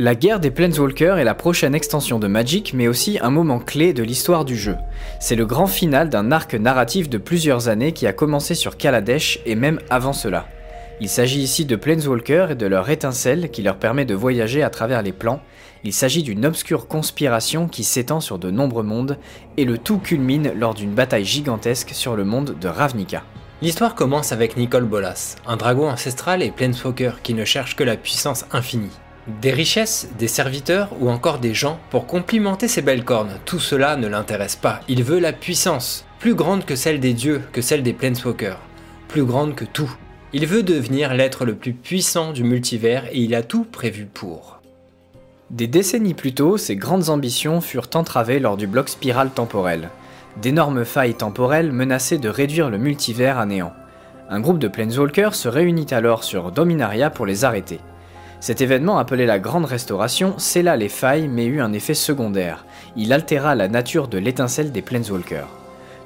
La guerre des Planeswalkers est la prochaine extension de Magic, mais aussi un moment clé de l'histoire du jeu. C'est le grand final d'un arc narratif de plusieurs années qui a commencé sur Kaladesh et même avant cela. Il s'agit ici de Planeswalkers et de leur étincelle qui leur permet de voyager à travers les plans. Il s'agit d'une obscure conspiration qui s'étend sur de nombreux mondes, et le tout culmine lors d'une bataille gigantesque sur le monde de Ravnica. L'histoire commence avec Nicole Bolas, un dragon ancestral et Planeswalker qui ne cherche que la puissance infinie. Des richesses, des serviteurs ou encore des gens pour complimenter ses belles cornes, tout cela ne l'intéresse pas. Il veut la puissance, plus grande que celle des dieux, que celle des Planeswalkers, plus grande que tout. Il veut devenir l'être le plus puissant du multivers et il a tout prévu pour. Des décennies plus tôt, ses grandes ambitions furent entravées lors du bloc spiral temporel. D'énormes failles temporelles menaçaient de réduire le multivers à néant. Un groupe de Planeswalkers se réunit alors sur Dominaria pour les arrêter. Cet événement appelé la Grande Restauration scella les failles mais eut un effet secondaire. Il altéra la nature de l'étincelle des Planeswalkers.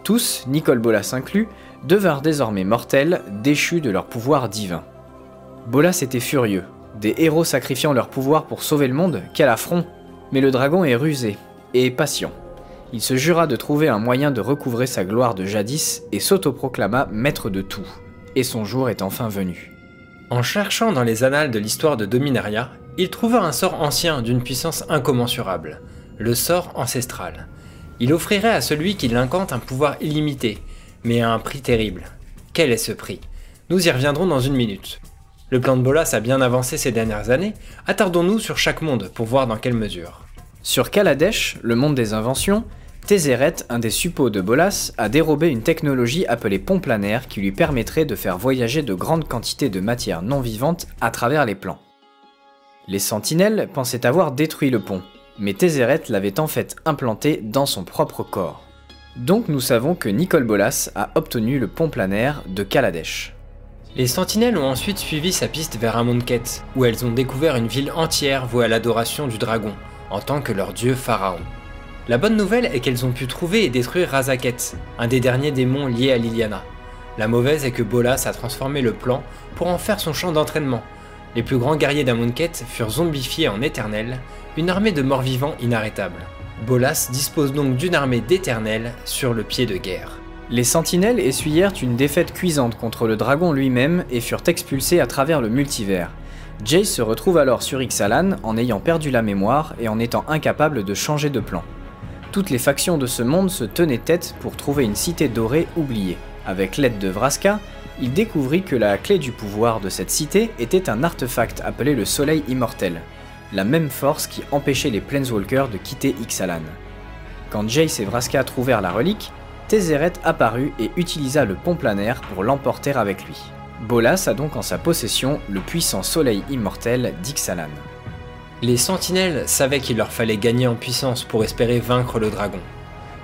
Tous, Nicole Bolas inclus, devinrent désormais mortels, déchus de leur pouvoir divin. Bolas était furieux. Des héros sacrifiant leur pouvoir pour sauver le monde, quel affront Mais le dragon est rusé et patient. Il se jura de trouver un moyen de recouvrer sa gloire de jadis et s'autoproclama maître de tout. Et son jour est enfin venu. En cherchant dans les annales de l'histoire de Dominaria, il trouva un sort ancien d'une puissance incommensurable, le sort ancestral. Il offrirait à celui qui l'incante un pouvoir illimité, mais à un prix terrible. Quel est ce prix? Nous y reviendrons dans une minute. Le plan de Bolas a bien avancé ces dernières années, attardons-nous sur chaque monde pour voir dans quelle mesure. Sur Kaladesh, le monde des inventions, Tézéret, un des suppôts de Bolas, a dérobé une technologie appelée pont planaire qui lui permettrait de faire voyager de grandes quantités de matière non vivante à travers les plans. Les sentinelles pensaient avoir détruit le pont, mais Tézéret l'avait en fait implanté dans son propre corps. Donc nous savons que Nicole Bolas a obtenu le pont planaire de Kaladesh. Les sentinelles ont ensuite suivi sa piste vers Amonkhet, où elles ont découvert une ville entière vouée à l'adoration du dragon, en tant que leur dieu pharaon. La bonne nouvelle est qu'elles ont pu trouver et détruire Razaket, un des derniers démons liés à Liliana. La mauvaise est que Bolas a transformé le plan pour en faire son champ d'entraînement. Les plus grands guerriers d'Amonkhet furent zombifiés en éternel, une armée de morts-vivants inarrêtables. Bolas dispose donc d'une armée d'éternels sur le pied de guerre. Les sentinelles essuyèrent une défaite cuisante contre le dragon lui-même et furent expulsés à travers le multivers. Jace se retrouve alors sur Ixalan en ayant perdu la mémoire et en étant incapable de changer de plan. Toutes les factions de ce monde se tenaient tête pour trouver une cité dorée oubliée. Avec l'aide de Vraska, il découvrit que la clé du pouvoir de cette cité était un artefact appelé le Soleil Immortel, la même force qui empêchait les Planeswalkers de quitter Ixalan. Quand Jace et Vraska trouvèrent la relique, Tézéret apparut et utilisa le pont planaire pour l'emporter avec lui. Bolas a donc en sa possession le puissant Soleil Immortel d'Ixalan. Les sentinelles savaient qu'il leur fallait gagner en puissance pour espérer vaincre le dragon.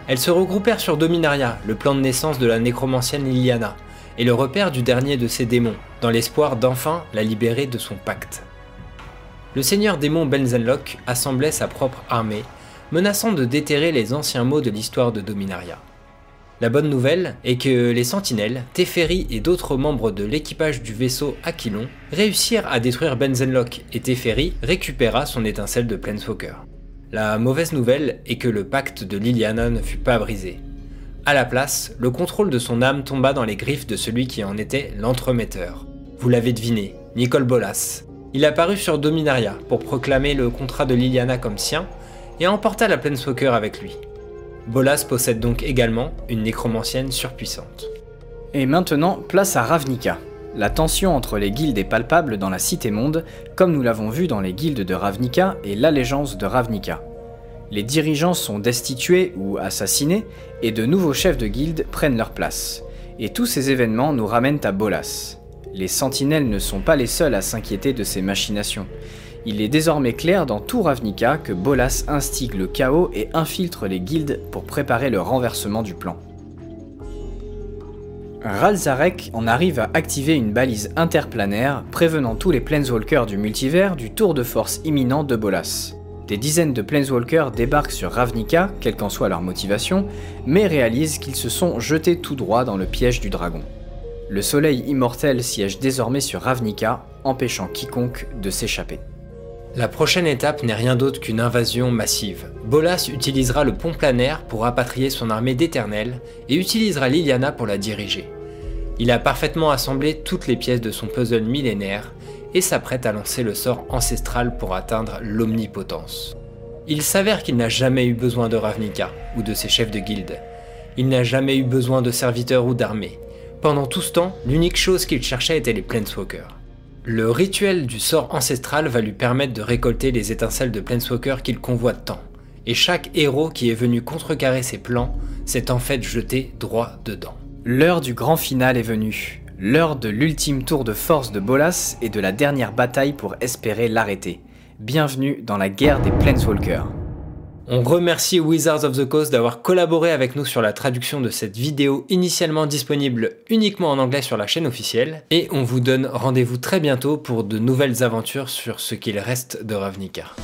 Elles se regroupèrent sur Dominaria, le plan de naissance de la nécromancienne Liliana, et le repère du dernier de ses démons, dans l'espoir d'enfin la libérer de son pacte. Le seigneur démon Benzenlock assemblait sa propre armée, menaçant de déterrer les anciens mots de l'histoire de Dominaria. La bonne nouvelle est que les sentinelles, Teferi et d'autres membres de l'équipage du vaisseau Aquilon réussirent à détruire Benzenlock et Teferi récupéra son étincelle de Planeswalker. La mauvaise nouvelle est que le pacte de Liliana ne fut pas brisé. À la place, le contrôle de son âme tomba dans les griffes de celui qui en était l'entremetteur. Vous l'avez deviné, Nicole Bolas. Il apparut sur Dominaria pour proclamer le contrat de Liliana comme sien et emporta la Planeswalker avec lui. Bolas possède donc également une nécromancienne surpuissante. Et maintenant, place à Ravnica. La tension entre les guildes est palpable dans la Cité-Monde, comme nous l'avons vu dans les guildes de Ravnica et l'allégeance de Ravnica. Les dirigeants sont destitués ou assassinés, et de nouveaux chefs de guilde prennent leur place. Et tous ces événements nous ramènent à Bolas. Les sentinelles ne sont pas les seuls à s'inquiéter de ces machinations. Il est désormais clair dans tout Ravnica que Bolas instigue le chaos et infiltre les guildes pour préparer le renversement du plan. Ralzarek en arrive à activer une balise interplanaire prévenant tous les Planeswalkers du multivers du tour de force imminent de Bolas. Des dizaines de Planeswalkers débarquent sur Ravnica, quelle qu'en soit leur motivation, mais réalisent qu'ils se sont jetés tout droit dans le piège du dragon. Le soleil immortel siège désormais sur Ravnica, empêchant quiconque de s'échapper. La prochaine étape n'est rien d'autre qu'une invasion massive. Bolas utilisera le pont planaire pour rapatrier son armée d'Éternel et utilisera Liliana pour la diriger. Il a parfaitement assemblé toutes les pièces de son puzzle millénaire et s'apprête à lancer le sort ancestral pour atteindre l'omnipotence. Il s'avère qu'il n'a jamais eu besoin de Ravnica ou de ses chefs de guilde. Il n'a jamais eu besoin de serviteurs ou d'armées. Pendant tout ce temps, l'unique chose qu'il cherchait était les Planeswalkers. Le rituel du sort ancestral va lui permettre de récolter les étincelles de Planeswalker qu'il convoite tant. Et chaque héros qui est venu contrecarrer ses plans s'est en fait jeté droit dedans. L'heure du grand final est venue. L'heure de l'ultime tour de force de Bolas et de la dernière bataille pour espérer l'arrêter. Bienvenue dans la guerre des Planeswalkers. On remercie Wizards of the Coast d'avoir collaboré avec nous sur la traduction de cette vidéo initialement disponible uniquement en anglais sur la chaîne officielle, et on vous donne rendez-vous très bientôt pour de nouvelles aventures sur ce qu'il reste de Ravnica.